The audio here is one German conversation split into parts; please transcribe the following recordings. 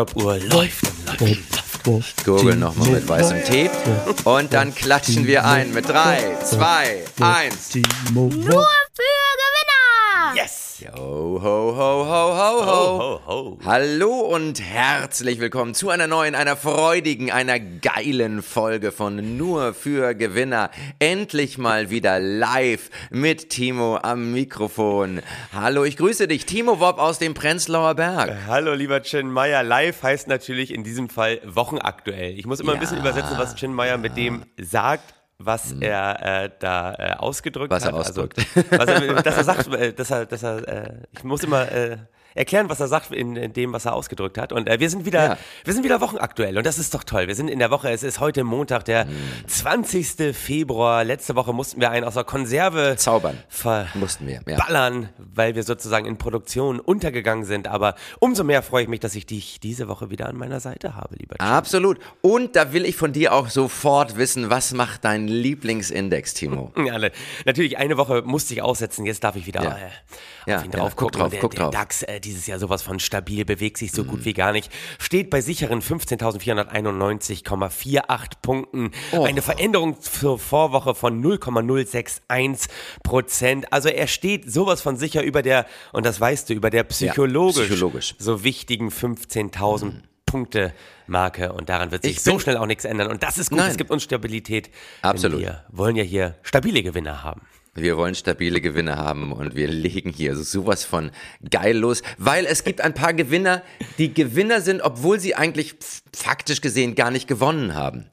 Stoppuhr läuft und läuft. Gurgel nochmal mit weißem Tee. Und dann klatschen wir ein mit 3, 2, 1. Nur Yes! Ho, ho, ho, ho, ho, ho. Ho, ho. Hallo und herzlich willkommen zu einer neuen, einer freudigen, einer geilen Folge von Nur für Gewinner. Endlich mal wieder live mit Timo am Mikrofon. Hallo, ich grüße dich, Timo Wob aus dem Prenzlauer Berg. Hallo, lieber Chin Meyer. Live heißt natürlich in diesem Fall wochenaktuell. Ich muss immer ein bisschen Ja. übersetzen, was Chin Meyer mit dem sagt, was er äh, da äh, ausgedrückt Was er hat. ausdrückt. Also, was er, dass er sagt, äh, dass er, dass er, äh, ich muss immer äh, erklären, was er sagt in, in dem, was er ausgedrückt hat. Und äh, wir sind wieder, Ja. wir sind wieder wochenaktuell und das ist doch toll. Wir sind in der Woche. Es ist heute Montag, der Hm. 20. Februar. Letzte Woche mussten wir einen aus der Konserve Zaubern. Mussten wir, ja. ballern, weil wir sozusagen in Produktion untergegangen sind. Aber umso mehr freue ich mich, dass ich dich diese Woche wieder an meiner Seite habe, lieber Chin. Absolut. Und da will ich von dir auch sofort wissen, was macht dein Lieblingsindex, Timo? Ja, ne, natürlich, eine Woche musste ich aussetzen, jetzt darf ich wieder Ja. äh, auf ihn ja, drauf guck gucken. drauf, der, guck der drauf. DAX äh, dieses Jahr sowas von stabil, bewegt sich so Mhm. gut wie gar nicht. Steht bei sicheren 15.491,48 Punkten. Oh. Eine Veränderung zur Vorwoche von 0,061 Prozent. Also er steht sowas von sicher über der, und das weißt du, über der psychologisch, psychologisch. so wichtigen 15.000 Punkte Marke und daran wird sich Ich so schnell auch nichts ändern und das ist gut, Nein. es gibt uns Stabilität. Absolut. Wir wollen ja hier stabile Gewinner haben. Wir wollen stabile Gewinne haben und wir legen hier sowas von geil los, weil es gibt ein paar Gewinner, die Gewinner sind, obwohl sie eigentlich faktisch gesehen gar nicht gewonnen haben.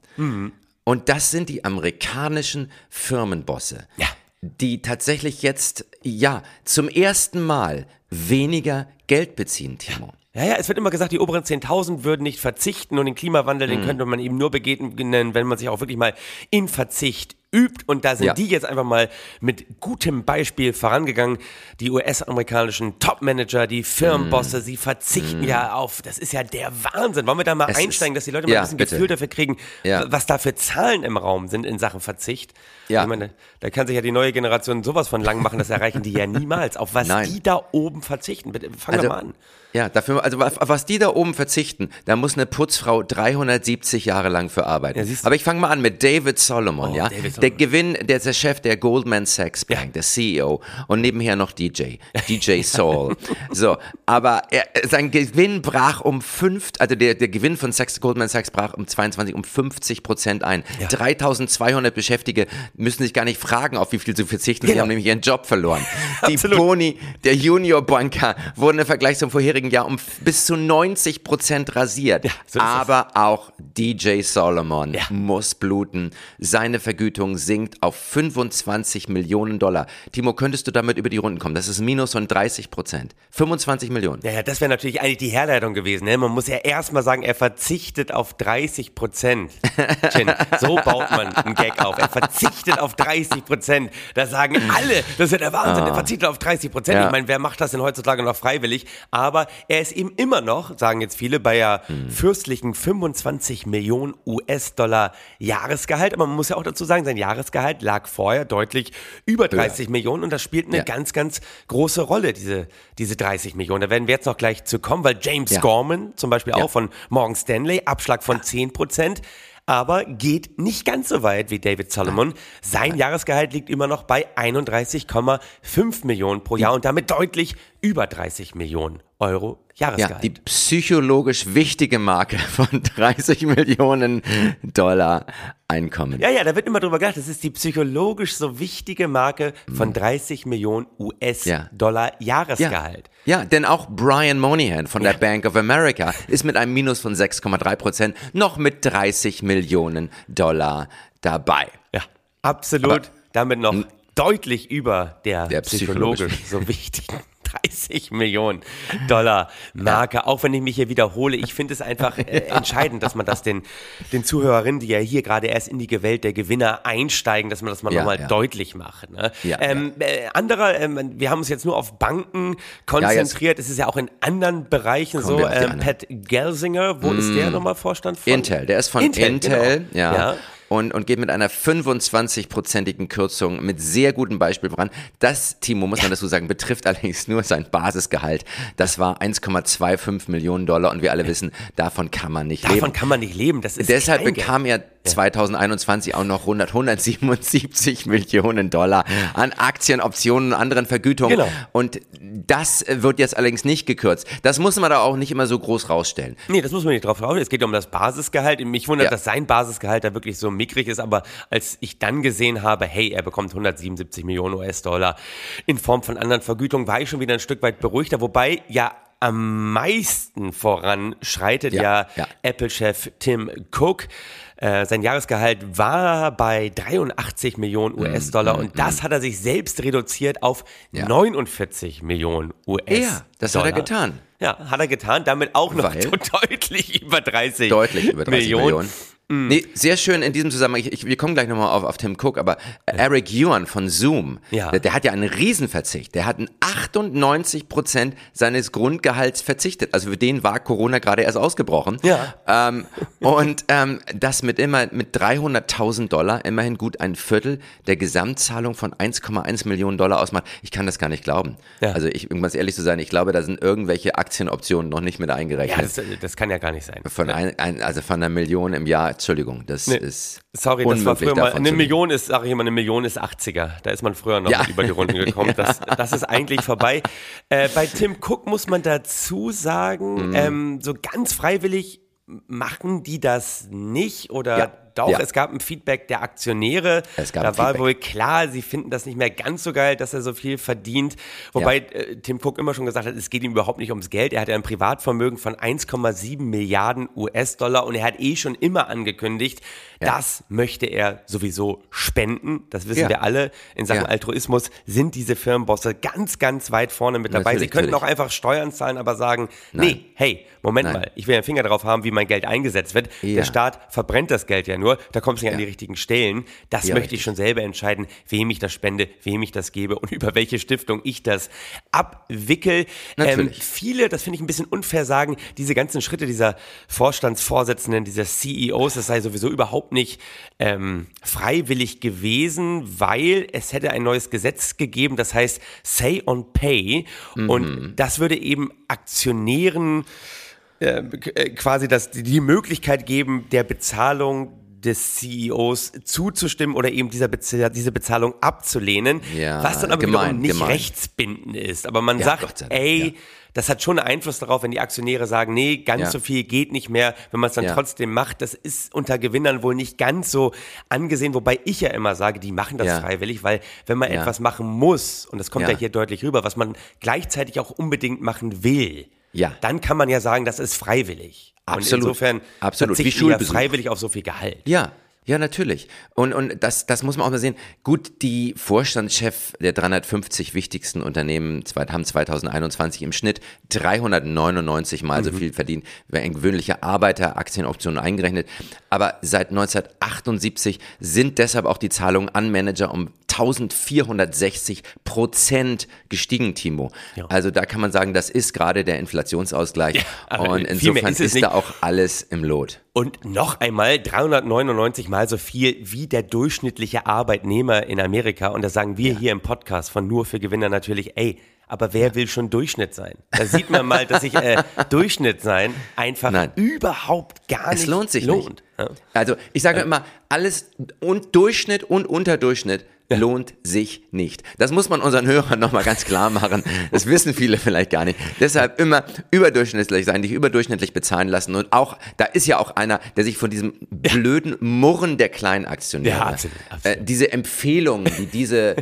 Und das sind die amerikanischen Firmenbosse, Ja. die tatsächlich jetzt, ja, zum ersten Mal weniger Geld beziehen, Timo. Ja, ja, es wird immer gesagt, die oberen 10.000 würden nicht verzichten und den Klimawandel, Mhm. den könnte man eben nur begegnen, wenn man sich auch wirklich mal in Verzicht übt. Und da sind Ja. die jetzt einfach mal mit gutem Beispiel vorangegangen. Die US-amerikanischen Top-Manager, die Firmenbosse, sie verzichten ja auf, das ist ja der Wahnsinn. Wollen wir da mal. Es einsteigen, dass die Leute mal Ja, ein bisschen bitte. Gefühl dafür kriegen, Ja. was da für Zahlen im Raum sind in Sachen Verzicht? Ja. Ich meine, da kann sich ja die neue Generation sowas von lang machen, das erreichen die ja niemals. Auf was Nein. die da oben verzichten. Bitte, fang Also, doch mal an. Ja, dafür, also auf auf was die da oben verzichten, da muss eine Putzfrau 370 Jahre lang für arbeiten. Aber ich fange mal an mit David Solomon, Oh, ja. David Solomon. Der Gewinn, der ist der Chef der Goldman Sachs Bank, Ja. der CEO und nebenher noch DJ, DJ Soul. so, aber er, sein Gewinn brach um fünf, also der, der Gewinn von Sachs, Goldman Sachs brach um 22 um 50 Prozent ein. Ja. 3200 Beschäftigte müssen sich gar nicht fragen, auf wie viel sie verzichten. Sie Genau. haben nämlich ihren Job verloren. Die. Boni der Junior-Banker wurden im Vergleich zum vorherigen Jahr um bis zu 90 Prozent rasiert. Ja, so Aber auch DJ Solomon muss bluten. Seine Vergütung sinkt auf 25 Millionen Dollar. Timo, könntest du damit über die Runden kommen? Das ist ein Minus von 30 Prozent. 25 Millionen. Ja, ja, das wäre natürlich eigentlich die Herleitung gewesen. Ne? Man muss ja erstmal sagen, er verzichtet auf 30 Prozent. So baut man einen Gag auf. Er verzichtet auf 30 Prozent. Da sagen alle, das ist ja der Wahnsinn, er verzichtet auf 30 Prozent. Ja. Ich meine, wer macht das denn heutzutage noch freiwillig? Aber er ist eben immer noch, sagen jetzt viele, bei ja fürstlichen 25 Millionen US-Dollar Jahresgehalt. Aber man muss ja auch dazu sagen, sein Jahresgehalt lag vorher deutlich über 30 Millionen und das spielt eine Ja. ganz, ganz große Rolle, diese, diese 30 Millionen. Da werden wir jetzt noch gleich zu kommen, weil James Ja. Gorman zum Beispiel Ja. auch von Morgan Stanley, Abschlag von 10 Prozent, aber geht nicht ganz so weit wie David Solomon. Sein Jahresgehalt liegt immer noch bei 31,5 Millionen pro Jahr und damit deutlich über 30 Millionen Euro Ja, Jahresgehalt. die psychologisch wichtige Marke von 30 Millionen Dollar Einkommen. Ja, ja, da wird immer drüber gedacht, das ist die psychologisch so wichtige Marke von 30 Millionen US-Dollar Jahresgehalt. Ja, denn auch Brian Moynihan von der Bank of America ist mit einem Minus von 6,3 Prozent noch mit 30 Millionen Dollar dabei. Ja, absolut. Damit noch deutlich über der, Der psychologisch psychologisch- so wichtigen 30 Millionen Dollar Marke. Auch wenn ich mich hier wiederhole, ich finde es einfach äh, entscheidend, dass man das den, den Zuhörerinnen, die ja hier gerade erst in die Welt der Gewinner einsteigen, dass man das mal Ja, nochmal ja. deutlich macht. Ne? Ja, ähm, Äh, anderer, ähm, wir haben uns jetzt nur auf Banken konzentriert. es ist ja auch in anderen Bereichen Kommen so. Ähm. Pat Gelsinger, wo ist der nochmal Vorstand von? Intel, der ist von Intel, genau. ja. Und, und geht mit einer 25-prozentigen Kürzung mit sehr gutem Beispiel voran. Das, Timo, muss man dazu sagen, betrifft allerdings nur sein Basisgehalt. Das war 1,25 Millionen Dollar und wir alle wissen, davon kann man nicht Davon leben. kann man nicht leben. Das ist Deshalb Kleingeld. bekam er 2021 auch noch 100, 177 Millionen Dollar an Aktien, Optionen und anderen Vergütungen. Genau. Und das wird jetzt allerdings nicht gekürzt. Das muss man da auch nicht immer so groß rausstellen. Nee, das muss man nicht drauf raus. Es geht um das Basisgehalt. Mich wundert, Ja. dass sein Basisgehalt da wirklich so mickrig ist. Aber als ich dann gesehen habe, hey, er bekommt 177 Millionen US-Dollar in Form von anderen Vergütungen, war ich schon wieder ein Stück weit beruhigter. Wobei ja am meisten voran schreitet ja, Ja, ja. Apple-Chef Tim Cook. Äh, sein Jahresgehalt war bei 83 Millionen US-Dollar und das hat er sich selbst reduziert auf Mm, Ja. 49 Millionen US-Dollar. Ja, das hat er getan. Ja, hat er getan, damit auch noch deutlich über 30, Deutlich über 30 Millionen. Millionen. Nee, sehr schön in diesem Zusammenhang. Ich, ich, wir kommen gleich nochmal auf, auf Tim Cook, aber Eric Yuan von Zoom, Ja. der, der hat ja einen Riesenverzicht. Der hat 98 Prozent seines Grundgehalts verzichtet. Also für den war Corona gerade erst ausgebrochen. Ja. Ähm, und ähm, das mit immer mit 300.000 Dollar, immerhin gut ein Viertel der Gesamtzahlung von 1,1 Millionen Dollar ausmacht. Ich kann das gar nicht glauben. Ja. Also ich, um ganz ehrlich zu sein, ich glaube, da sind irgendwelche Aktienoptionen noch nicht mit eingerechnet. Ja, das, das kann ja gar nicht sein. Von ein, ein, also von einer Million im Jahr, Entschuldigung, das ist Sorry, das war früher mal, eine. Million ist, sage ich immer, eine Million ist 80er. Da ist man früher noch Ja. über die Runden gekommen. Das, das ist eigentlich vorbei. Äh, bei Tim Cook muss man dazu Mhm. sagen, ähm, so ganz freiwillig machen die das nicht oder Ja. Doch, Ja. es gab ein Feedback der Aktionäre. Es gab da ein war Feedback. wohl klar, sie finden das nicht mehr ganz so geil, dass er so viel verdient. Wobei äh, Tim Cook immer schon gesagt hat, es geht ihm überhaupt nicht ums Geld. Er hat ja ein Privatvermögen von 1,7 Milliarden US-Dollar und er hat eh schon immer angekündigt, Ja. das möchte er sowieso spenden. Das wissen Ja. wir alle. In Sachen Ja. Altruismus sind diese Firmenbosse ganz, ganz weit vorne mit dabei. Natürlich, sie könnten natürlich. auch einfach Steuern zahlen, aber sagen, nee, hey, Moment Nein. mal, ich will einen Finger drauf haben, wie mein Geld eingesetzt wird. Ja. Der Staat verbrennt das Geld ja nur, da kommt es nicht an die richtigen Stellen. Das Ja, möchte richtig. ich schon selber entscheiden, wem ich das spende, wem ich das gebe und über welche Stiftung ich das abwickel. Ähm, viele, das finde ich ein bisschen unfair, sagen, diese ganzen Schritte dieser Vorstandsvorsitzenden, dieser CEOs, das sei sowieso überhaupt nicht ähm, freiwillig gewesen, weil es hätte ein neues Gesetz gegeben, das heißt Say on Pay. Mhm. Und das würde eben Aktionären äh, quasi das, die Möglichkeit geben, der Bezahlung des CEOs zuzustimmen oder eben dieser Bez diese Bezahlung abzulehnen, Ja, was dann aber gemein, wiederum nicht gemein. rechtsbindend ist. Aber man Ja, sagt, ey, ja. das hat schon einen Einfluss darauf, wenn die Aktionäre sagen, nee, ganz so viel geht nicht mehr, wenn man es dann trotzdem macht. Das ist unter Gewinnern wohl nicht ganz so angesehen, wobei ich ja immer sage, die machen das freiwillig, weil wenn man etwas machen muss, und das kommt. Ja. hier deutlich rüber, was man gleichzeitig auch unbedingt machen will, Ja. dann kann man ja sagen, das ist freiwillig. Absolut. Und insofern Absolut. Wie Schulbesuch. freiwillig auf so viel Gehalt. Ja, ja, natürlich. Und, und das, das muss man auch mal sehen. Gut, die Vorstandschef der 350 wichtigsten Unternehmen haben 2021 im Schnitt 399 Mal Mhm. so viel verdient wie ein gewöhnlicher Arbeiter, Aktienoptionen eingerechnet. Aber seit 1978 sind deshalb auch die Zahlungen an Manager um 1460 Prozent gestiegen, Timo. Ja. Also da kann man sagen, das ist gerade der Inflationsausgleich. Ja, und insofern ist ist, da auch alles im Lot. Und noch einmal 399 mal so viel wie der durchschnittliche Arbeitnehmer in Amerika. Und da sagen wir hier im Podcast von Nur für Gewinner natürlich, ey, aber wer will schon Durchschnitt sein? Da sieht man mal, dass sich äh, Durchschnitt sein einfach Nein. überhaupt gar Es nicht lohnt sich lohnt. nicht. Ja. Also ich sage immer, alles und Durchschnitt und Unterdurchschnitt lohnt sich nicht. Das muss man unseren Hörern nochmal ganz klar machen. Das wissen viele vielleicht gar nicht. Deshalb immer überdurchschnittlich sein, dich überdurchschnittlich bezahlen lassen. Und auch, da ist ja auch einer, der sich von diesem blöden Murren der Kleinaktionäre, Ja, absolut, absolut. Äh, diese Empfehlungen, die diese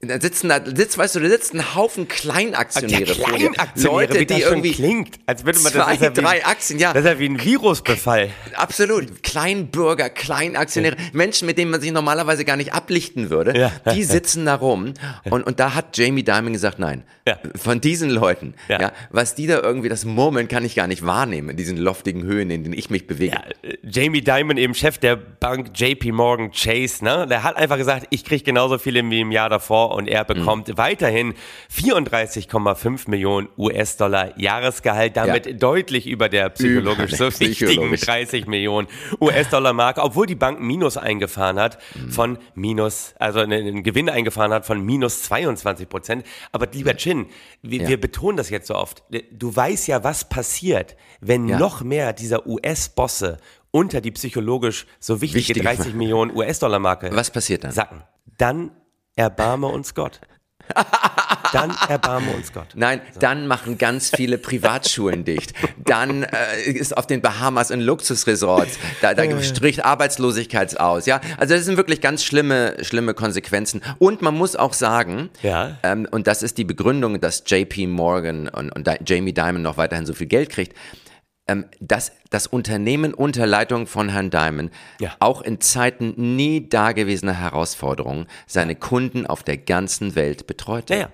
da sitzen da, sitzt, weißt du, da sitzen ein Haufen Kleinaktionäre dir. Kleinaktionäre, Leute, wie das die schon irgendwie klingt, als würde man das zwei, ist ja wie, drei Aktien, ja. Das ist ja wie ein Virusbefall. Absolut. Kleinbürger, Kleinaktionäre, Menschen, mit denen man sich normalerweise gar nicht ablichten würde, Ja. die sitzen da rum. Und, und da hat Jamie Dimon gesagt, nein, Ja. von diesen Leuten, Ja. ja. was die da irgendwie, das Murmeln kann ich gar nicht wahrnehmen, in diesen loftigen Höhen, in denen ich mich bewege. Ja, Jamie Dimon, eben Chef der Bank JP Morgan Chase, ne? Der hat einfach gesagt, ich kriege genauso viel wie im Jahr davor und er bekommt Mhm. weiterhin 34,5 Millionen US-Dollar Jahresgehalt, damit Ja. deutlich über der psychologisch Über so wichtigen psychologisch. 30 Millionen US-Dollar-Marke, obwohl die Bank Minus eingefahren hat Mhm. von Minus, also einen, Gewinn eingefahren hat von Minus 22 Prozent. Aber lieber Chin, wir, Ja. wir betonen das jetzt so oft. Du weißt ja, was passiert, wenn Ja. noch mehr dieser US-Bosse unter die psychologisch so wichtige Wichtige- 30 Millionen US-Dollar-Marke Was passiert dann? sacken. Dann erbarme uns Gott. Dann erbarme uns Gott. Nein, dann machen ganz viele Privatschulen dicht. Dann äh, ist auf den Bahamas ein Luxusresorts. Da, da stricht Arbeitslosigkeit aus. Ja, also das sind wirklich ganz schlimme, schlimme Konsequenzen. Und man muss auch sagen, Ja. ähm, und das ist die Begründung, dass JP Morgan und, und Jamie Dimon noch weiterhin so viel Geld kriegt. Ähm, dass das Unternehmen unter Leitung von Herrn Dimon Ja. auch in Zeiten nie dagewesener Herausforderungen seine Kunden auf der ganzen Welt betreut. Ja, ja,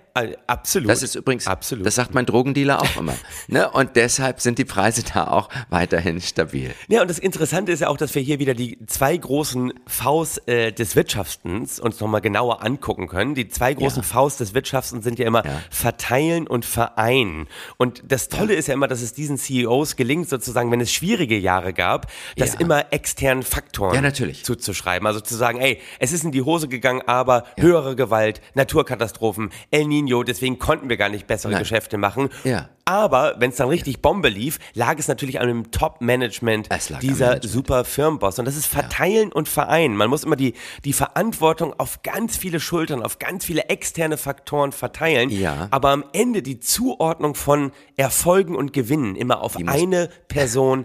absolut. Das ist übrigens, absolut. das sagt mein Drogendealer auch immer. ne? Und deshalb sind die Preise da auch weiterhin stabil. Ja, und das Interessante ist ja auch, dass wir hier wieder die zwei großen Vs äh, des Wirtschaftens uns nochmal genauer angucken können. Die zwei großen Vs des Wirtschaftens sind ja immer Ja. verteilen und vereinen. Und das Tolle ist ja immer, dass es diesen CEOs gelingt, sozusagen, wenn es schwierige Jahre gab, das Ja. immer externen Faktoren Ja, natürlich. zuzuschreiben. Also zu sagen, ey, es ist in die Hose gegangen, aber höhere Gewalt, Naturkatastrophen, El Nino, deswegen konnten wir gar nicht bessere Nein. Geschäfte machen. Ja. Aber wenn es dann richtig Bombe lief, lag es natürlich an dem Top-Management dieser Management. super Firmenboss. Und das ist Verteilen und Vereinen. Man muss immer die, die Verantwortung auf ganz viele Schultern, auf ganz viele externe Faktoren verteilen. Ja. Aber am Ende die Zuordnung von Erfolgen und Gewinnen immer auf eine Person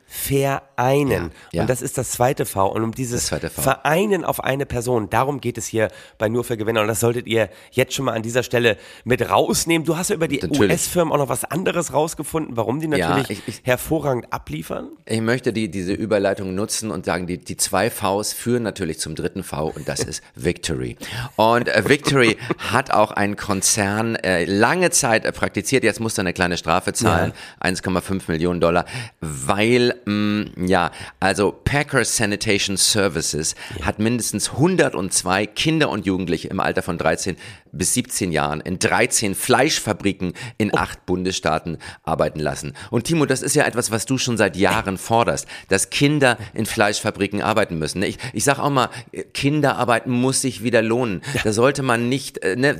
vereinen. Ja, ja. Und das ist das zweite V. Und um dieses. Vereinen auf eine Person, darum geht es hier bei Nur für Gewinner. Und das solltet ihr jetzt schon mal an dieser Stelle mit rausnehmen. Du hast ja über die. US-Firmen auch noch was anderes rausgefunden, warum die Ja, natürlich ich- ich- hervorragend abliefern. Ich möchte die, diese Überleitung nutzen und sagen, die, die zwei Vs führen natürlich zum dritten V und das ist Victory. Und äh, Victory hat auch einen Konzern äh, lange Zeit äh, praktiziert. Jetzt muss er eine kleine Strafe zahlen, 1,5 Millionen Dollar, weil, mh, ja, also Packer Sanitation Services hat mindestens 102 Kinder und Jugendliche im Alter von 13 bis 17 Jahren in 13 Fleischfabriken in acht Bundesstaaten arbeiten lassen. Und Timo, das ist ja etwas, was du schon seit Jahren forderst, dass Kinder in Fleischfabriken arbeiten müssen. Ich, ich sag auch mal, Kinderarbeit muss sich wieder lohnen. Da sollte man nicht, äh, ne,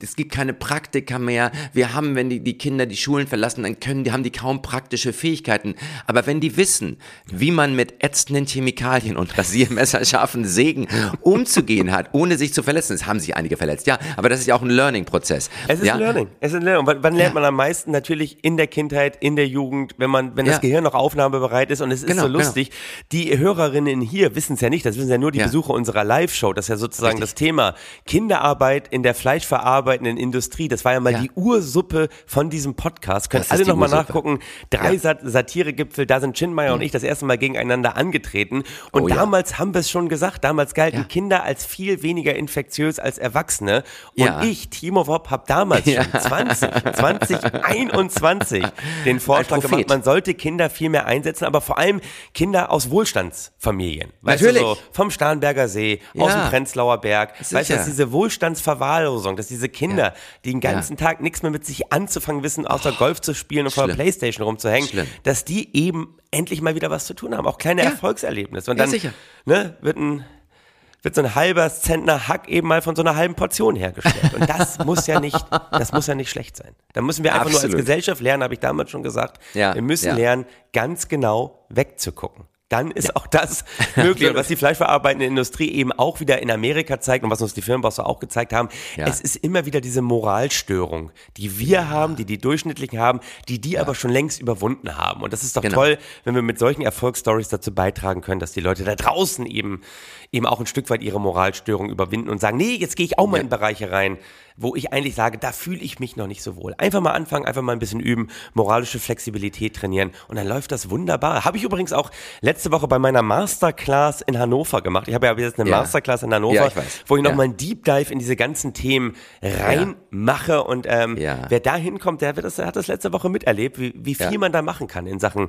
es gibt keine Praktika mehr. Wir haben, wenn die, die Kinder die Schulen verlassen, dann können die, haben die kaum praktische Fähigkeiten. Aber wenn die wissen, wie man mit ätzenden Chemikalien und rasiermesserscharfen Sägen umzugehen hat, ohne sich zu verletzen, das haben sich einige verletzt, ja, aber das ist ja auch ein Learning-Prozess. Es ist ja? ein Learning. Es ist ein Learning. Wann, wann lernt Ja. man am meisten? Natürlich in der Kindheit, in der Jugend, wenn man, wenn das Gehirn noch aufnahmebereit ist. Und es ist Genau, so genau. lustig. Die Hörerinnen hier wissen es ja nicht. Das wissen ja nur die. Besucher unserer Live-Show. Das ist ja sozusagen Richtig. das Thema Kinderarbeit in der fleischverarbeitenden Industrie. Das war ja mal die Ursuppe von diesem Podcast. Könnt Das alle nochmal nachgucken. Drei. Sat Satiregipfel, da sind Chinmeier und ich das erste Mal gegeneinander angetreten. Und Oh damals haben wir es schon gesagt. Damals galten. Kinder als viel weniger infektiös als Erwachsene. Und Ja. ich, Timo Wopp, habe damals schon 20, 2021 den Vorschlag gemacht, man sollte Kinder viel mehr einsetzen, aber vor allem Kinder aus Wohlstandsfamilien. Weißt Natürlich. Du, so vom Starnberger See, aus Ja. dem Prenzlauer Berg. Weißt du, Sicher. dass diese Wohlstandsverwahrlosung, dass diese Kinder, die den ganzen Tag nichts mehr mit sich anzufangen wissen, außer Golf zu spielen und vor der. Playstation rumzuhängen, Schlimm. dass die eben endlich mal wieder was zu tun haben. Auch kleine Ja. Erfolgserlebnisse. Und Ja, dann sicher. Ne, wird ein wird so ein halber Zentner Hack eben mal von so einer halben Portion hergestellt. Und das muss ja nicht, das muss ja nicht schlecht sein. Da müssen wir einfach nur Absolut. als Gesellschaft lernen, habe ich damals schon gesagt. Ja, wir müssen ja. lernen, ganz genau wegzugucken. Dann ist auch das möglich. Und was die fleischverarbeitende Industrie eben auch wieder in Amerika zeigt und was uns die Firmenbosse auch gezeigt haben, Ja. es ist immer wieder diese Moralstörung, die wir haben, die die Durchschnittlichen haben, die die aber schon längst überwunden haben. Und das ist doch Genau. toll, wenn wir mit solchen Erfolgsstories dazu beitragen können, dass die Leute da draußen eben, eben auch ein Stück weit ihre Moralstörung überwinden und sagen, nee, jetzt gehe ich auch mal in Bereiche rein, wo ich eigentlich sage, da fühle ich mich noch nicht so wohl. Einfach mal anfangen, einfach mal ein bisschen üben, moralische Flexibilität trainieren und dann läuft das wunderbar. Habe ich übrigens auch letzte Woche bei meiner Masterclass in Hannover gemacht. Ich habe ja jetzt eine Ja. Masterclass in Hannover, Ja, ich weiß. wo ich noch Ja. einen Deep Dive in diese ganzen Themen reinmache und ähm, wer da hinkommt, der, wird das, der hat das letzte Woche miterlebt, wie, wie viel man da machen kann in Sachen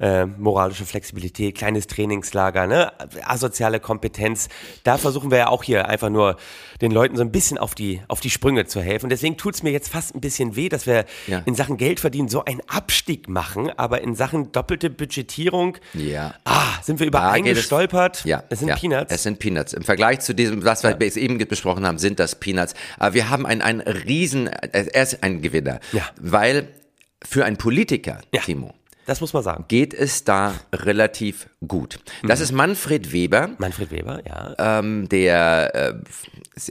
äh, moralische Flexibilität, kleines Trainingslager, ne? asoziale Kompetenz. Da versuchen wir ja auch hier einfach nur den Leuten so ein bisschen auf die, auf die Sprünge zu helfen. Und deswegen tut's mir jetzt fast ein bisschen weh, dass wir Ja. in Sachen Geld verdienen so einen Abstieg machen, aber in Sachen doppelte Budgetierung Ja. ah, sind wir über Da einen geht es-. Ja, es sind ja, Peanuts. Es sind Peanuts. Im Vergleich zu diesem, was wir bis eben besprochen haben, sind das Peanuts. Aber wir haben einen, einen riesen, äh, er ist ein Gewinner. Ja. Weil für einen Politiker, Ja. Timo, das muss man sagen. geht es da relativ gut. Das Mhm. ist Manfred Weber, Manfred Weber, ja. ähm, der, äh,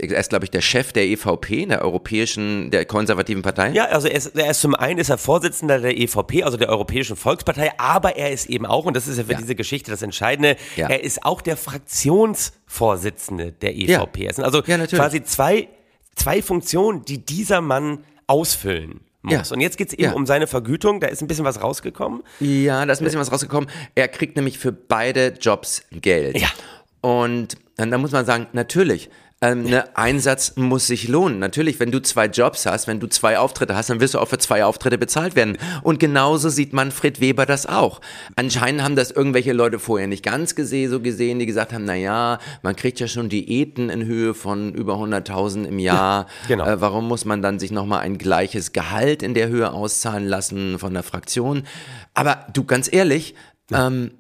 er ist, glaube ich, der Chef der EVP, der europäischen, der konservativen Partei. Ja, also er ist, er ist zum einen ist er Vorsitzender der EVP, also der Europäischen Volkspartei, aber er ist eben auch, und das ist ja für Ja. diese Geschichte das Entscheidende, Ja. er ist auch der Fraktionsvorsitzende der EVP. Es sind also Ja, quasi zwei, zwei Funktionen, die dieser Mann ausfüllen muss. Ja. Und jetzt geht's eben Ja. um seine Vergütung, da ist ein bisschen was rausgekommen. Ja, da ist ein bisschen was rausgekommen. Er kriegt nämlich für beide Jobs Geld. Ja. Und dann, dann muss man sagen, natürlich, ähm, ne, Einsatz muss sich lohnen. Natürlich, wenn du zwei Jobs hast, wenn du zwei Auftritte hast, dann wirst du auch für zwei Auftritte bezahlt werden. Und genauso sieht Manfred Weber das auch. Anscheinend haben das irgendwelche Leute vorher nicht ganz gesehen, so gesehen, die gesagt haben, na ja, man kriegt ja schon Diäten in Höhe von über 100.000 im Jahr. genau. Äh, warum muss man dann sich nochmal ein gleiches Gehalt in der Höhe auszahlen lassen von der Fraktion? Aber du, ganz ehrlich, ähm,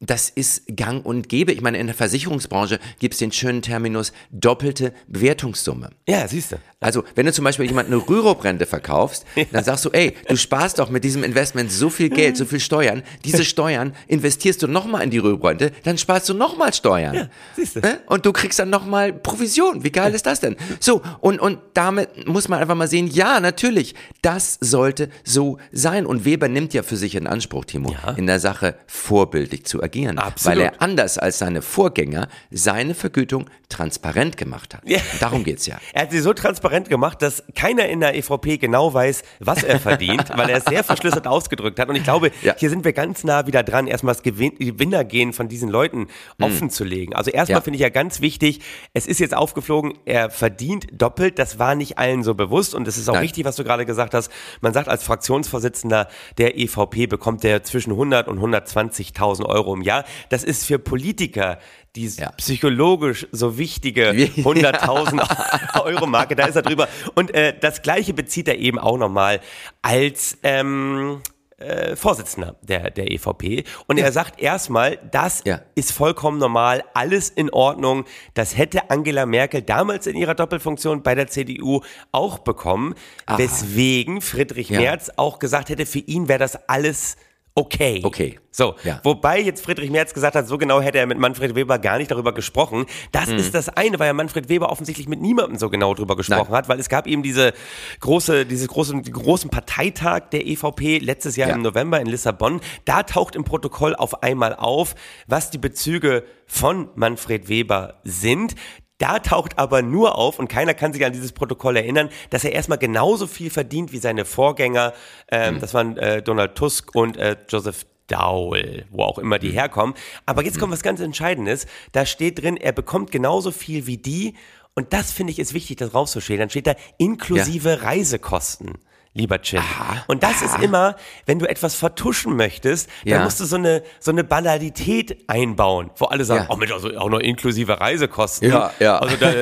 das ist gang und gäbe. Ich meine, in der Versicherungsbranche gibt es den schönen Terminus doppelte Bewertungssumme. Ja, siehst du. Also, wenn du zum Beispiel jemand eine Rürup-Rente verkaufst, dann sagst du, ey, du sparst doch mit diesem Investment so viel Geld, so viel Steuern. Diese Steuern investierst du nochmal in die Rürup-Rente, dann sparst du nochmal Steuern. siehst du. Ne? Und du kriegst dann nochmal Provision. Wie geil ist das denn? So, und, und damit muss man einfach mal sehen, ja, natürlich, das sollte so sein. Und Weber nimmt ja für sich in Anspruch, Timo, Ja. in der Sache vorbildlich zu agieren. Absolut. Weil er anders als seine Vorgänger seine Vergütung transparent gemacht hat. Ja. Darum geht's ja. Er hat sie so transparent gemacht, dass keiner in der EVP genau weiß, was er verdient, weil er es sehr verschlüsselt ausgedrückt hat. Und ich glaube, Ja. hier sind wir ganz nah wieder dran, erstmal das Gewin Gewinnergehen von diesen Leuten offen zu legen. Also erstmal Mhm. Ja. finde ich ja ganz wichtig, es ist jetzt aufgeflogen, er verdient doppelt. Das war nicht allen so bewusst. Und es ist auch Nein. richtig, was du gerade gesagt hast. Man sagt, als Fraktionsvorsitzender der EVP bekommt er zwischen 100 und 120.000 Euro im Jahr. Das ist für Politiker die Ja. psychologisch so wichtige Wie- 100.000 Euro Marke, da ist er drüber. Und äh, das gleiche bezieht er eben auch nochmal als ähm, äh, Vorsitzender der, der EVP. Und er sagt erstmal, das Ja. ist vollkommen normal, alles in Ordnung. Das hätte Angela Merkel damals in ihrer Doppelfunktion bei der CDU auch bekommen, weswegen Friedrich Ja. Merz auch gesagt hätte, für ihn wäre das alles okay. Okay. So, Ja. wobei jetzt Friedrich Merz gesagt hat, so genau hätte er mit Manfred Weber gar nicht darüber gesprochen. Das Mhm. ist das eine, weil ja Manfred Weber offensichtlich mit niemandem so genau darüber gesprochen hat, weil es gab eben diese große, dieses große, großen Parteitag der EVP letztes Jahr Ja. im November in Lissabon. Da taucht im Protokoll auf einmal auf, was die Bezüge von Manfred Weber sind. Da taucht aber nur auf, und keiner kann sich an dieses Protokoll erinnern, dass er erstmal genauso viel verdient wie seine Vorgänger. Ähm, Hm. Das waren äh, Donald Tusk und äh, Joseph Daul, wo auch immer die herkommen. Aber jetzt kommt was ganz Entscheidendes. Da steht drin, er bekommt genauso viel wie die. Und das finde ich ist wichtig, das rauszustellen. Dann steht da inklusive Reisekosten. Lieber Chin. Und das ist immer, wenn du etwas vertuschen möchtest, dann Ja. musst du so eine, so eine Banalität einbauen, wo alle sagen, Ja. oh, mit also auch noch inklusive Reisekosten. Ja, ja. Also, da,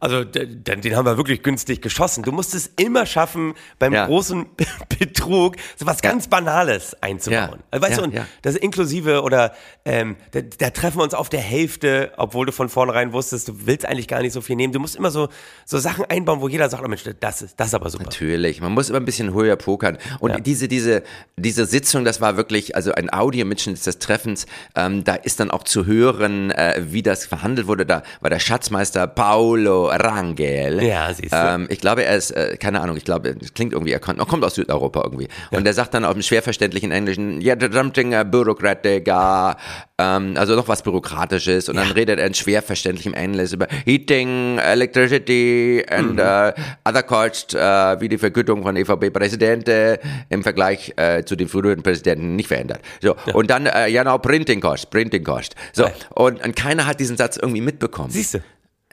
also da, den, haben wir wirklich günstig geschossen. Du musst es immer schaffen, beim Ja. großen Betrug so was ganz Banales einzubauen. Also, weißt du, das inklusive oder ähm, da, da treffen wir uns auf der Hälfte, obwohl du von vornherein wusstest, du willst eigentlich gar nicht so viel nehmen. Du musst immer so, so Sachen einbauen, wo jeder sagt, oh Mensch, das ist, das ist aber super. Natürlich. Man muss immer bisschen höher pokern. Und Ja. diese, diese, diese Sitzung, das war wirklich, also ein Audiomitschnitt des Treffens, ähm, da ist dann auch zu hören, äh, wie das verhandelt wurde. Da war der Schatzmeister Paolo Rangel. Ja, siehst du. Ähm, ich glaube, er ist, äh, keine Ahnung, ich glaube, es klingt irgendwie, er kommt, er kommt aus Südeuropa irgendwie. Und er sagt dann auf dem schwer verständlichen Englischen, ja, yeah, something uh, ähm, also noch was Bürokratisches. Und dann redet er in schwer verständlichem Englisch über Heating, Electricity and uh, other costs, uh, wie die Vergütung von EVP-Präsidenten im Vergleich äh, zu den früheren Präsidenten nicht verändert. So, und dann, äh, ja, no, Printing Cost, Printing Cost. So, Ja. und, und keiner hat diesen Satz irgendwie mitbekommen. Siehst du?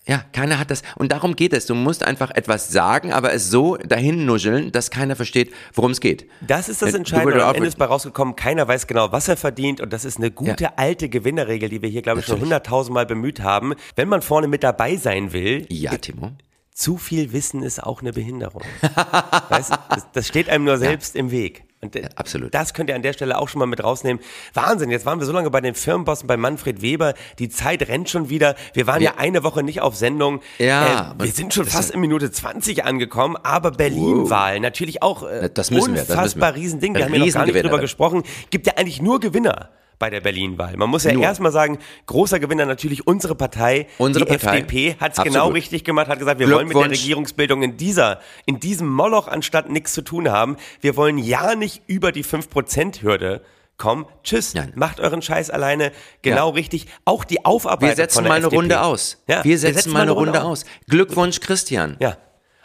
Ja, keiner hat das. Und darum geht es. Du musst einfach etwas sagen, aber es so dahin nuscheln, dass keiner versteht, worum es geht. Das ist das Ja, Entscheidende. Und am Ende ist bei rausgekommen, keiner weiß genau, was er verdient. Und das ist eine gute alte Gewinnerregel, die wir hier, glaube ich, schon hunderttausendmal bemüht haben. Wenn man vorne mit dabei sein will, Ja, Timo. Zu viel Wissen ist auch eine Behinderung. weißt, das, das steht einem nur selbst im Weg. Und äh, absolut. das könnt ihr an der Stelle auch schon mal mit rausnehmen. Wahnsinn, jetzt waren wir so lange bei den Firmenbossen, bei Manfred Weber. Die Zeit rennt schon wieder. Wir waren ja, Ja. eine Woche nicht auf Sendung. Ja, äh, wir sind schon fast in Minute 20 angekommen, aber Berlin-Wahl natürlich auch äh, Das müssen wir, das müssen wir. unfassbar Riesending. Wir haben ja noch gar nicht drüber gesprochen. Gibt ja eigentlich nur Gewinner bei der Berlin-Wahl. Man muss ja erstmal sagen, großer Gewinner natürlich unsere Partei. Unsere die Partei. FDP hat es genau richtig gemacht, hat gesagt, wir wollen mit der. Regierungsbildung in dieser, in diesem Moloch anstatt nichts zu tun haben. Wir wollen ja nicht über die 5%-Hürde kommen. Tschüss, Nein. macht euren Scheiß alleine. Genau richtig. Auch die Aufarbeitung Wir setzen von der mal eine FDP. Runde aus. Ja, wir setzen mal eine Runde aus. Glückwunsch, Christian. Ja.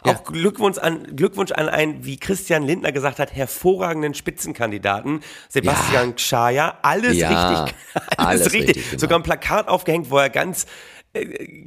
Ja. Auch Glückwunsch an, Glückwunsch an einen, wie Christian Lindner gesagt hat, hervorragenden Spitzenkandidaten, Sebastian Gschaja. Alles Ja, richtig. Alles, alles richtig. richtig gemacht. Sogar ein Plakat aufgehängt, wo er ganz,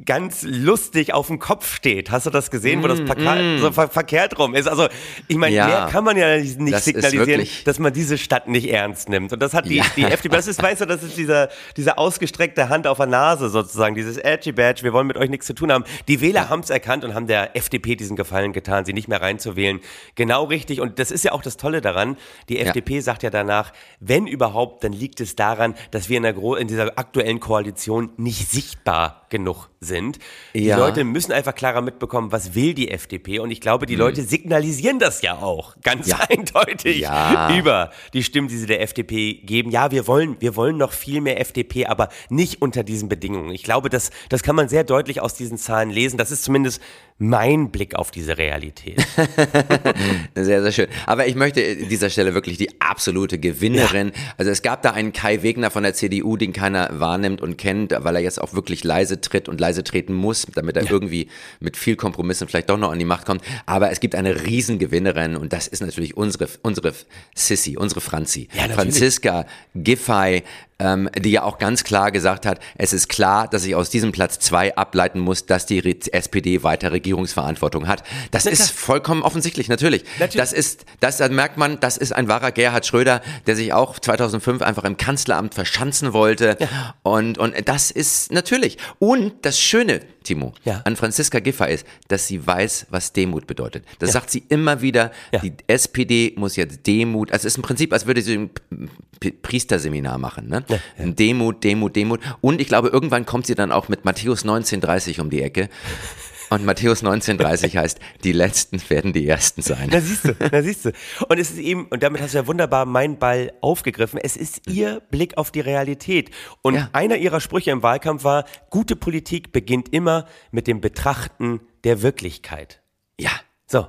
ganz lustig auf dem Kopf steht. Hast du das gesehen, wo das Plakat so ver verkehrt rum ist? Also, ich meine, Mm, Ja. mehr kann man ja nicht Das signalisieren, dass man diese Stadt nicht ernst nimmt. Und das hat die, Ja. die FDP, das ist, weißt du, das ist dieser, diese ausgestreckte Hand auf der Nase sozusagen, dieses Edgy Badge, wir wollen mit euch nichts zu tun haben. Die Wähler haben es erkannt und haben der FDP diesen Gefallen getan, sie nicht mehr reinzuwählen. Genau richtig. Und das ist ja auch das Tolle daran. Die FDP sagt ja danach, wenn überhaupt, dann liegt es daran, dass wir in, der in dieser aktuellen Koalition nicht sichtbar genug sind. Die Ja. Leute müssen einfach klarer mitbekommen, was will die FDP. Und ich glaube, die Leute signalisieren das ja auch ganz Ja. eindeutig Ja. über die Stimmen, die sie der FDP geben. Ja, wir wollen, wir wollen noch viel mehr FDP, aber nicht unter diesen Bedingungen. Ich glaube, das, das kann man sehr deutlich aus diesen Zahlen lesen. Das ist zumindest mein Blick auf diese Realität. Sehr, sehr schön. Aber ich möchte an dieser Stelle wirklich die absolute Gewinnerin. Also es gab da einen Kai Wegner von der CDU, den keiner wahrnimmt und kennt, weil er jetzt auch wirklich leise tritt und leise treten muss, damit er irgendwie mit viel Kompromissen vielleicht doch noch an die Macht kommt. Aber es gibt eine Riesengewinnerin und das ist natürlich unsere, unsere Sissy, unsere Franzi. Ja. Franziska Giffey, ähm, die ja auch ganz klar gesagt hat, es ist klar, dass ich aus diesem Platz zwei ableiten muss, dass die SPD weiter Regierungsverantwortung hat. Das ist vollkommen offensichtlich, natürlich. Natürlich. Das ist, das da merkt man, das ist ein wahrer Gerhard Schröder, der sich auch 2005 einfach im Kanzleramt verschanzen wollte. Und, und das ist natürlich. Und das Schöne, Timo, Ja. an Franziska Giffey ist, dass sie weiß, was Demut bedeutet. Das sagt sie immer wieder. Ja. Die SPD muss jetzt Demut, also es ist im Prinzip, als würde sie ein Priesterseminar machen, ne? Demut, Demut, Demut. Und ich glaube, irgendwann kommt sie dann auch mit Matthäus 1930 um die Ecke. Und Matthäus 1930 heißt, die Letzten werden die Ersten sein. Da siehst du, da siehst du. Und es ist eben, und damit hast du ja wunderbar meinen Ball aufgegriffen, es ist ihr Blick auf die Realität. Und Ja. einer ihrer Sprüche im Wahlkampf war, gute Politik beginnt immer mit dem Betrachten der Wirklichkeit. Ja. So.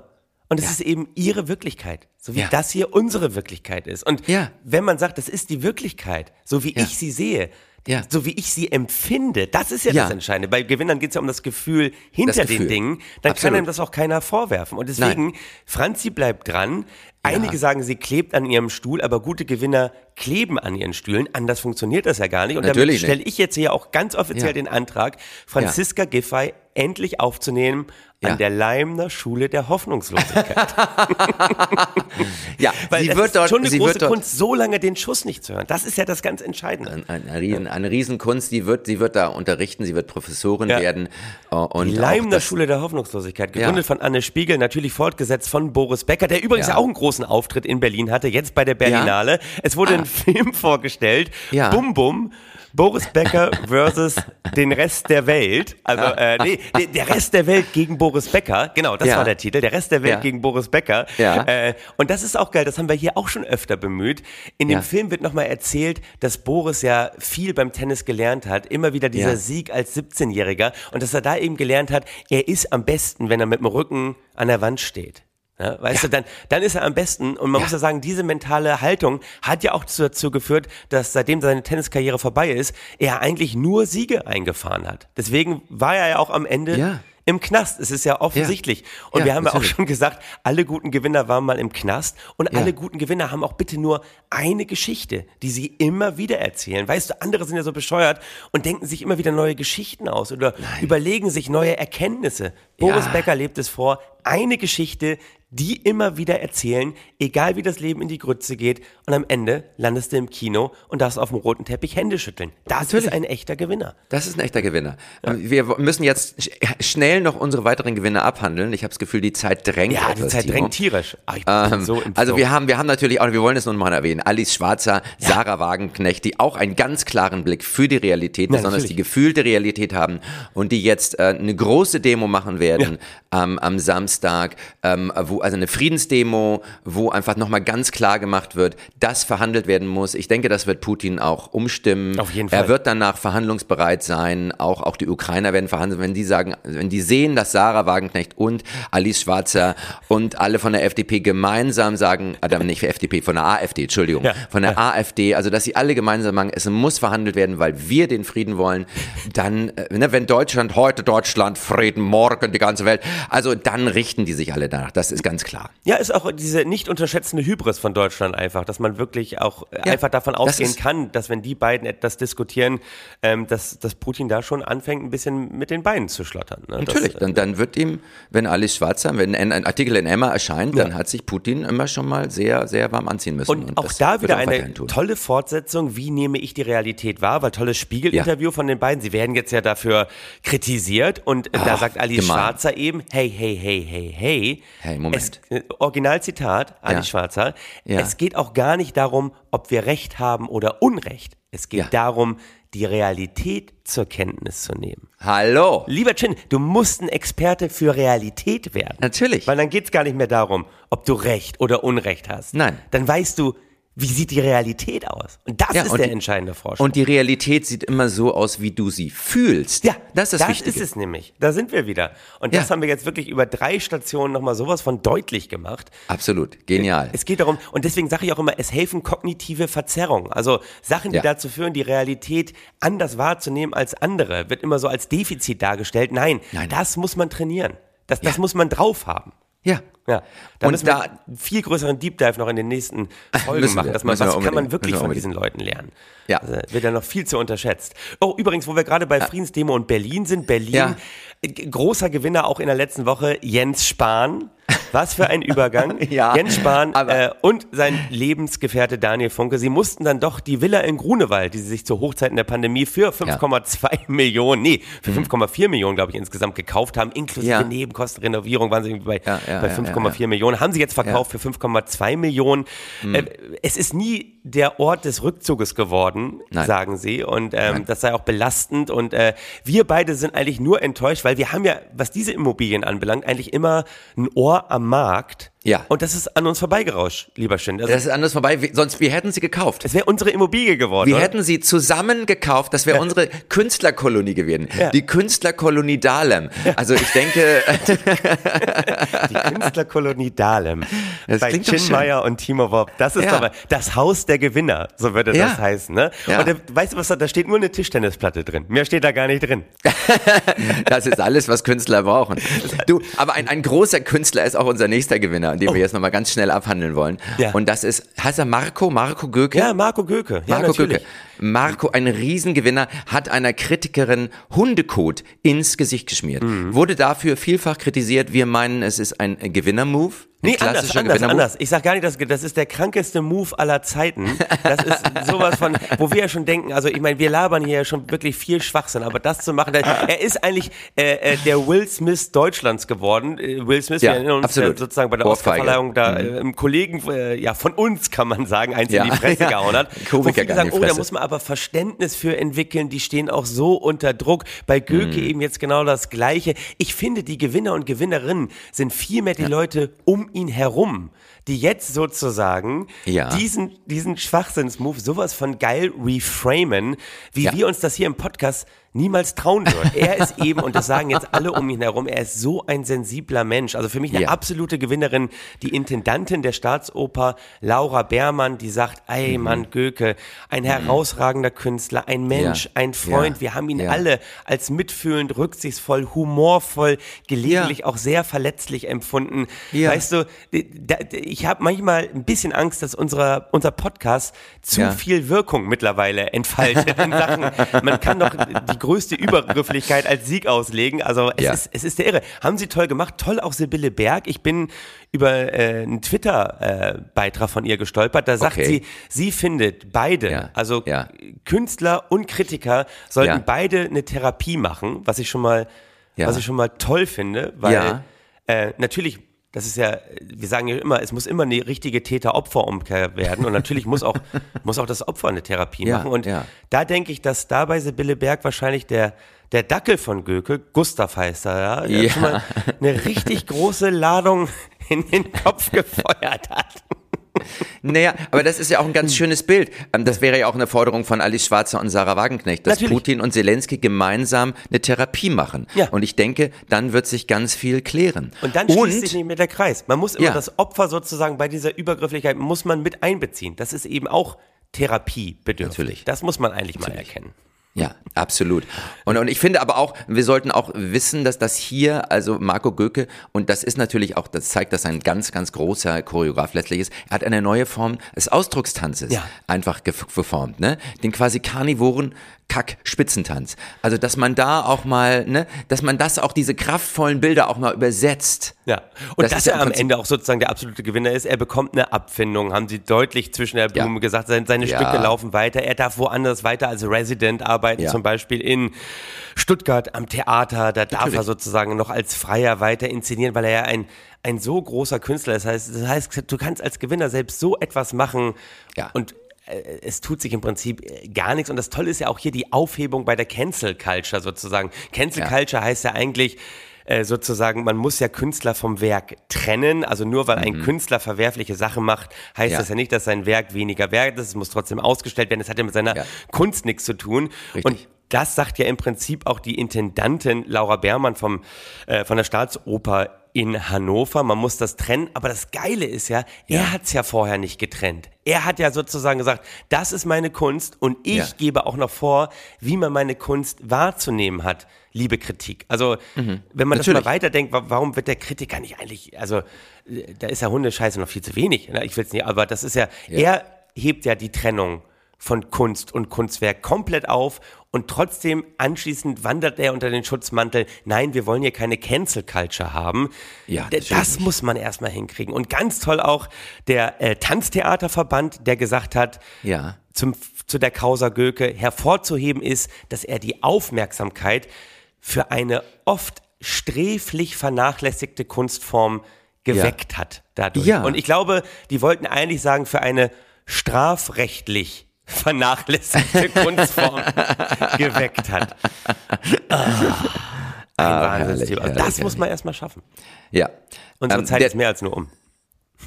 Und es ist eben ihre Wirklichkeit, so wie Ja. das hier unsere Wirklichkeit ist. Und Ja. wenn man sagt, das ist die Wirklichkeit, so wie Ja. ich sie sehe, Ja. so wie ich sie empfinde, das ist ja, Ja. das Entscheidende. Bei Gewinnern geht es ja um das Gefühl hinter Das den Gefühl. Dingen. Dann kann Absolut. einem das auch keiner vorwerfen. Und deswegen, Franzi bleibt dran. Einige sagen, sie klebt an ihrem Stuhl, aber gute Gewinner kleben an ihren Stühlen. Anders funktioniert das ja gar nicht. Und damit Natürlich stelle nicht. ich jetzt hier auch ganz offiziell Ja. den Antrag, Franziska Giffey endlich aufzunehmen Ja. an der Leimner Schule der Hoffnungslosigkeit. Ja, Weil sie das wird ist dort, schon eine sie große wird dort, Kunst, so lange den Schuss nicht zu hören. Das ist ja das ganz Entscheidende. Ein- Eine, Riesen, eine Riesenkunst, die wird, sie wird da unterrichten, sie wird Professorin Ja. werden. äh, Und Die Leimner das- Schule der Hoffnungslosigkeit, gegründet Ja. von Anne Spiegel, natürlich fortgesetzt von Boris Becker, der übrigens Ja. auch einen großen Auftritt in Berlin hatte, jetzt bei der Berlinale. Es wurde ein Film vorgestellt, Ja. Bum Bum, Boris Becker versus den Rest der Welt. Also, äh, nee, nee, der Rest der Welt gegen Boris Becker. Genau, das Ja. war der Titel. Der Rest der Welt Ja. gegen Boris Becker. Ja. Äh, und das ist auch geil, das haben wir hier auch schon öfter bemüht. In dem. Film wird nochmal erzählt, dass Boris ja viel beim Tennis gelernt hat. Immer wieder dieser. Sieg als 17-Jähriger. Und dass er da eben gelernt hat, er ist am besten, wenn er mit dem Rücken an der Wand steht. Ja, weißt du, dann, dann ist er am besten. Und man muss ja sagen, diese mentale Haltung hat ja auch dazu geführt, dass seitdem seine Tenniskarriere vorbei ist, er eigentlich nur Siege eingefahren hat. Deswegen war er ja auch am Ende Ja. im Knast. Es ist ja offensichtlich. Und Ja, wir haben ja auch schon gesagt, alle guten Gewinner waren mal im Knast. Und Ja. alle guten Gewinner haben auch bitte nur eine Geschichte, die sie immer wieder erzählen. Weißt du, andere sind ja so bescheuert und denken sich immer wieder neue Geschichten aus oder überlegen sich neue Erkenntnisse. Boris Ja. Becker lebt es vor, eine Geschichte, die immer wieder erzählen, egal wie das Leben in die Grütze geht. Und am Ende landest du im Kino und darfst auf dem roten Teppich Hände schütteln. Das Natürlich. ist ein echter Gewinner. Das ist ein echter Gewinner. Wir müssen jetzt sch- schnell noch unsere weiteren Gewinne abhandeln. Ich habe das Gefühl, die Zeit drängt Ja, etwas, die Zeit Timo. drängt tierisch. Ah, ich bin Ähm, so also wir haben, wir haben natürlich auch, wir wollen es nur noch mal erwähnen, Alice Schwarzer, Sarah Wagenknecht, die auch einen ganz klaren Blick für die Realität, Ja, besonders natürlich. die gefühlte Realität haben und die jetzt äh, eine große Demo machen werden ähm, am Samstag, ähm, wo also eine Friedensdemo, wo einfach nochmal ganz klar gemacht wird, dass verhandelt werden muss. Ich denke, das wird Putin auch umstimmen. Auf jeden Er Fall. wird danach verhandlungsbereit sein. Auch, auch die Ukrainer werden verhandeln, wenn die sagen, wenn die sehen, dass Sarah Wagenknecht und Alice Schwarzer und alle von der FDP gemeinsam sagen, äh, nicht für FDP, von der AfD, Entschuldigung, Ja. von der AfD, also dass sie alle gemeinsam sagen, es muss verhandelt werden, weil wir den Frieden wollen, dann, äh, ne, wenn Deutschland heute Deutschland, Frieden, morgen die ganze Welt, also dann richten die sich alle danach, das ist ganz klar. Ja, ist auch diese nicht unterschätzende Hybris von Deutschland einfach, dass man wirklich auch äh, Ja, einfach davon das ausgehen ist- kann, dass wenn die beiden etwas diskutieren, ähm, dass, dass Putin da schon anfängt, ein bisschen mit den Beinen zu schlottern. Ne? Natürlich, Das, dann, dann wird ihm, wenn Alice Schwarzer, wenn ein ein Artikel in Emma erscheint, dann hat sich Putin immer schon mal sehr, sehr warm anziehen müssen. Und, auch das da wieder er eine tolle Fortsetzung. Wie nehme ich die Realität wahr? Weil tolles Spiegelinterview von den beiden. Sie werden jetzt ja dafür kritisiert und äh, da Ach, sagt Alice gemein. Schwarzer eben, hey, hey, hey, hey, hey. Hey, Moment. Es, äh, Originalzitat, Alice Ja. Schwarzer. Ja. Es geht auch gar nicht darum, ob wir Recht haben oder Unrecht. Es geht Ja. darum, die Realität zur Kenntnis zu nehmen. Hallo! Lieber Chin, du musst ein Experte für Realität werden. Natürlich. Weil dann geht's gar nicht mehr darum, ob du Recht oder Unrecht hast. Nein. Dann weißt du, wie sieht die Realität aus? Und das Ja, ist und der die- entscheidende Vorsprung. Und die Realität sieht immer so aus, wie du sie fühlst. ja, das ist das, Wichtige. ist es nämlich. Da sind wir wieder. Und das Ja. haben wir jetzt wirklich über drei Stationen nochmal sowas von deutlich gemacht. Absolut, genial. Es geht darum, und deswegen sage ich auch immer, es helfen kognitive Verzerrungen. Also Sachen, die Ja. dazu führen, die Realität anders wahrzunehmen als andere, wird immer so als Defizit dargestellt. Nein, Nein. das muss man trainieren. Das, das muss man drauf haben. ja. Ja, da Und müssen wir da- einen viel größeren Deep Dive noch in den nächsten Folgen Müssen machen. wir, Dass man, was kann man wirklich wir von diesen Leuten lernen? Ja. Also, wird ja noch viel zu unterschätzt. Oh, übrigens, wo wir gerade bei Friedensdemo und Berlin sind, Berlin, Ja. äh, großer Gewinner auch in der letzten Woche, Jens Spahn. Was für ein Übergang. Ja, Jens Spahn äh, und sein Lebensgefährte Daniel Funke, sie mussten dann doch die Villa in Grunewald, die sie sich zu Hochzeiten der Pandemie für 5,2 Millionen, nee, für 5,4 Millionen, glaube ich, insgesamt gekauft haben, inklusive Mhm. Ja. Nebenkosten, Renovierung, waren sie irgendwie bei, Ja, ja, bei ja, 5,4 Millionen, haben sie jetzt verkauft für 5,2 Millionen. Mhm. Äh, es ist nie der Ort des Rückzuges geworden, Nein. sagen sie, und ähm, das sei auch belastend. Und äh, wir beide sind eigentlich nur enttäuscht, weil wir haben ja, was diese Immobilien anbelangt, eigentlich immer ein Ohr am Markt. Ja. Und das ist an uns vorbeigerauscht, lieber Schind. Also, Das ist anders vorbei, wie- sonst wir hätten sie gekauft. es wäre unsere Immobilie geworden. Wir oder? hätten sie zusammen gekauft, das wäre unsere Künstlerkolonie gewesen. Ja. Die Künstlerkolonie Dahlem. Also ich denke, Die Künstlerkolonie Dahlem. Das bei klingt doch Chin schön. Meyer und Timo Wob. Das ist Ja. aber das Haus der Gewinner, so würde Ja. das heißen. Ne? Ja. Und da, weißt du was, da da steht nur eine Tischtennisplatte drin. Mehr steht da gar nicht drin. das ist alles, was Künstler brauchen. Du, aber ein, ein großer Künstler ist auch unser nächster Gewinner, den wir jetzt nochmal ganz schnell abhandeln wollen. Oh. Ja. Und das ist, heißt er Marco? Marco Göke? Ja, Marco Göke. Ja, Marco natürlich. Göke. Marco, ein Riesengewinner, hat einer Kritikerin Hundekot ins Gesicht geschmiert. Mhm. Wurde dafür vielfach kritisiert. Wir meinen, es ist ein Gewinner-Move. Nee, anders, anders, anders. Ich sag gar nicht, das, das ist der krankeste Move aller Zeiten. Das ist sowas von, wo wir ja schon denken, also ich meine, wir labern hier ja schon wirklich viel Schwachsinn, aber das zu machen, er ist eigentlich äh, äh, der Will Smith Deutschlands geworden. Äh, Will Smith, Ja, wir erinnern uns äh, sozusagen bei der. Oscarverleihung da äh, im Kollegen, äh, ja, von uns kann man sagen, eins Ja, in die Fresse ja. gehauen hat. Komiker Wo viele sagen, oh, da muss man aber Verständnis für entwickeln, die stehen auch so unter Druck. Bei Göke Mhm. eben jetzt genau das Gleiche. Ich finde, die Gewinner und Gewinnerinnen sind vielmehr die Leute um ihn herum, die jetzt sozusagen Ja. diesen, diesen Schwachsinnsmove sowas von geil reframen, wie Ja. wir uns das hier im Podcast niemals trauen würden. Er ist eben, und das sagen jetzt alle um ihn herum, er ist so ein sensibler Mensch. Also für mich eine Ja. absolute Gewinnerin, die Intendantin der Staatsoper, Laura Beermann, die sagt, ey Mhm. Mann, Göke, ein herausragender Künstler, ein Mensch, Ja. ein Freund. Ja. Wir haben ihn alle als mitfühlend, rücksichtsvoll, humorvoll, gelegentlich auch sehr verletzlich empfunden. Weißt du, ich habe manchmal ein bisschen Angst, dass unser, unser Podcast zu Ja. viel Wirkung mittlerweile entfaltet in Sachen. Man kann doch die größte Übergrifflichkeit als Sieg auslegen. Also es, Ja. ist, es ist der Irre. Haben sie toll gemacht. Toll auch Sibylle Berg. Ich bin über äh, einen Twitter-Beitrag von ihr gestolpert. Da sagt Okay. sie, sie findet beide, Ja. also. Künstler und Kritiker sollten beide eine Therapie machen, was ich schon mal, was ich schon mal toll finde, weil äh, natürlich das ist ja, wir sagen ja immer, es muss immer eine richtige Täter-Opfer-Umkehr werden und natürlich muss auch, muss auch das Opfer eine Therapie Ja, machen. Und ja. da denke ich, dass da bei Sibylle Berg wahrscheinlich der, der Dackel von Göke, Gustav heißt er, ja, Ja. schon mal eine richtig große Ladung in den Kopf gefeuert hat. Naja, aber das ist ja auch ein ganz schönes Bild. Ähm, Das wäre ja auch eine Forderung von Alice Schwarzer und Sarah Wagenknecht, dass Natürlich. Putin und Zelensky gemeinsam eine Therapie machen. Ja. Und ich denke, dann wird sich ganz viel klären. Und dann schließt sich nicht mehr der Kreis. Man muss immer Ja. das Opfer sozusagen bei dieser Übergrifflichkeit, muss man mit einbeziehen. Das ist eben auch therapiebedürftig. Natürlich. Das muss man eigentlich mal erkennen. Ja, absolut. Und, und ich finde aber auch, wir sollten auch wissen, dass das hier, also Marco Göke, und das ist natürlich auch, das zeigt, dass er ein ganz, ganz großer Choreograf letztlich ist, er hat eine neue Form des Ausdruckstanzes Ja. einfach gef- geformt, ne? Den quasi karnivoren Kack-Spitzentanz. Also, dass man da auch mal, ne, dass man das auch, diese kraftvollen Bilder auch mal übersetzt. Ja, und Das dass er am Prinzip- Ende auch sozusagen der absolute Gewinner ist, er bekommt eine Abfindung, haben sie deutlich zwischen der Blume Ja. gesagt, seine, seine Ja. Stücke laufen weiter, er darf woanders weiter als Resident arbeiten, Ja. zum Beispiel in Stuttgart am Theater, da darf Natürlich. er sozusagen noch als Freier weiter inszenieren, weil er ja ein, ein so großer Künstler ist. Das heißt, das heißt, du kannst als Gewinner selbst so etwas machen Ja. und es tut sich im Prinzip äh, gar nichts. Und das Tolle ist ja auch hier die Aufhebung bei der Cancel Culture sozusagen. Cancel Ja. Culture heißt ja eigentlich, äh, sozusagen, man muss ja Künstler vom Werk trennen. Also nur weil ein Künstler verwerfliche Sachen macht, heißt Mhm. Ja. das ja nicht, dass sein Werk weniger wert ist. Es muss trotzdem ausgestellt werden. Das hat ja mit seiner Ja. Kunst nichts zu tun. Richtig. Und das sagt ja im Prinzip auch die Intendantin Laura Beermann vom, äh, von der Staatsoper in Hannover. Man muss das trennen. Aber das Geile ist ja, er hat es ja vorher nicht getrennt. Er hat ja sozusagen gesagt, das ist meine Kunst und ich Ja. gebe auch noch vor, wie man meine Kunst wahrzunehmen hat, liebe Kritik. Also, wenn man das Mhm. Natürlich. mal weiterdenkt, wa- warum wird der Kritiker nicht eigentlich, also, da ist ja Hundescheiße noch viel zu wenig. Ne? Ich will es nicht, aber das ist ja, er hebt ja die Trennung von Kunst und Kunstwerk komplett auf und trotzdem anschließend wandert er unter den Schutzmantel, nein, wir wollen hier keine Cancel Culture haben. Ja, das nicht. muss man erstmal hinkriegen. Und ganz toll auch der äh, Tanztheaterverband, der gesagt hat, Ja. zum, zu der Causa Göke hervorzuheben ist, dass er die Aufmerksamkeit für eine oft sträflich vernachlässigte Kunstform geweckt hat dadurch. Ja. Und ich glaube, die wollten eigentlich sagen, für eine strafrechtlich vernachlässigte Kunstform geweckt hat. Ah, Wahnsinnsthema. herrlich, das herrlich, muss man erstmal schaffen. Ja. Unsere Ähm, Zeit der- ist mehr als nur um.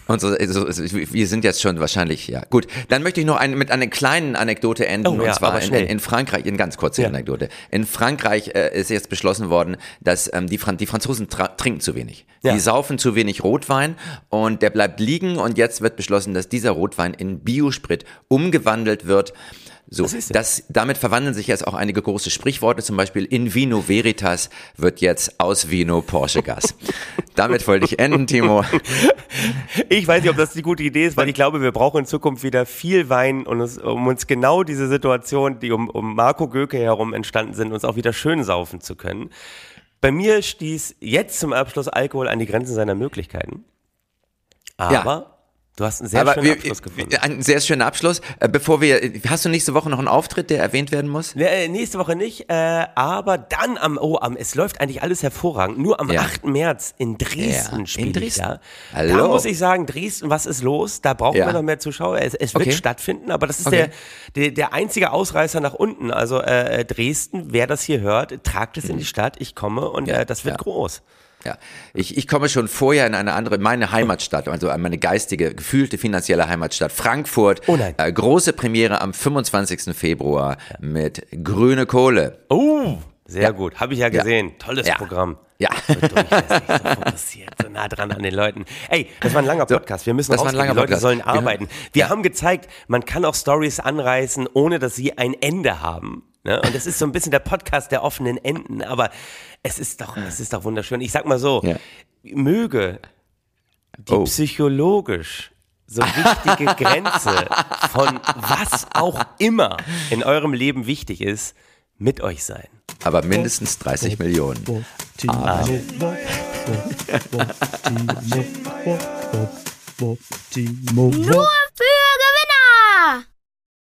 Unsere, also, also, wir sind jetzt schon wahrscheinlich, ja. Gut, dann möchte ich noch ein, mit einer kleinen Anekdote enden. Oh, und ja, zwar in, in Frankreich, in ganz kurze Ja. Anekdote. In Frankreich äh, ist jetzt beschlossen worden, dass ähm, die, Fran die Franzosen trinken zu wenig. Ja. Die saufen zu wenig Rotwein und der bleibt liegen und jetzt wird beschlossen, dass dieser Rotwein in Biosprit umgewandelt wird. So, Das das, damit verwandeln sich jetzt auch einige große Sprichworte, zum Beispiel in Vino Veritas wird jetzt aus Vino Porsche Gas. damit wollte ich enden, Timo. Ich weiß nicht, ob das die gute Idee ist, weil ich glaube, wir brauchen in Zukunft wieder viel Wein, und uns, um uns genau diese Situation, die um, um Marco Göke herum entstanden sind, uns auch wieder schön saufen zu können. Bei mir stieß jetzt zum Abschluss Alkohol an die Grenzen seiner Möglichkeiten. Aber Ja. Du hast einen sehr Aber schönen wir, Abschluss gefunden. ein sehr schöner Abschluss. Äh, Bevor wir, hast du nächste Woche noch einen Auftritt, der erwähnt werden muss? Ne, äh, nächste Woche nicht, äh, aber dann am, oh, am, es läuft eigentlich alles hervorragend. Nur am Ja. 8. März in Dresden Ja, in spiele ich Dresden. da. Hallo. Da muss ich sagen, Dresden, was ist los? Da brauchen Ja. wir noch mehr Zuschauer. Es, es wird Okay. stattfinden, aber das ist Okay. der, der, der einzige Ausreißer nach unten. Also äh, Dresden, wer das hier hört, tragt es in die Stadt. Ich komme und Mhm. Ja, äh, das wird ja. groß. Ja, ich, ich komme schon vorher in eine andere, meine Heimatstadt, also meine geistige, gefühlte finanzielle Heimatstadt Frankfurt. Oh nein. Äh, große Premiere am 25. Februar mit Grüne Kohle. Oh, sehr gut. Habe ich ja gesehen. Tolles Ja. Programm. Ja. So durchlässig, so fokussiert, so nah dran an den Leuten. Ey, das war ein langer Podcast. Wir müssen das war ein rausgehen. langer Die Leute Podcast. sollen Wir- arbeiten. Wir Ja. haben gezeigt, man kann auch Stories anreißen, ohne dass sie ein Ende haben. Ne? Und das ist so ein bisschen der Podcast der offenen Enden. Aber es ist doch, es ist doch wunderschön. Ich sag mal so, Ja. möge die Oh. psychologisch so wichtige Grenze von was auch immer in eurem Leben wichtig ist, mit euch sein. Aber mindestens 30 Millionen. Amen. Nur für Gewinner!